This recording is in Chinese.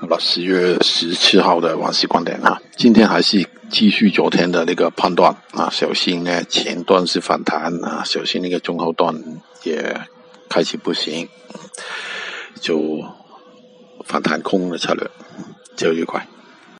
好了，十月十七号的王石观点啊，今天还是继续昨天的那个判断啊，小心呢，前段是反弹啊，小心那个中后段也开始不行，就反弹空的策略，就愉快。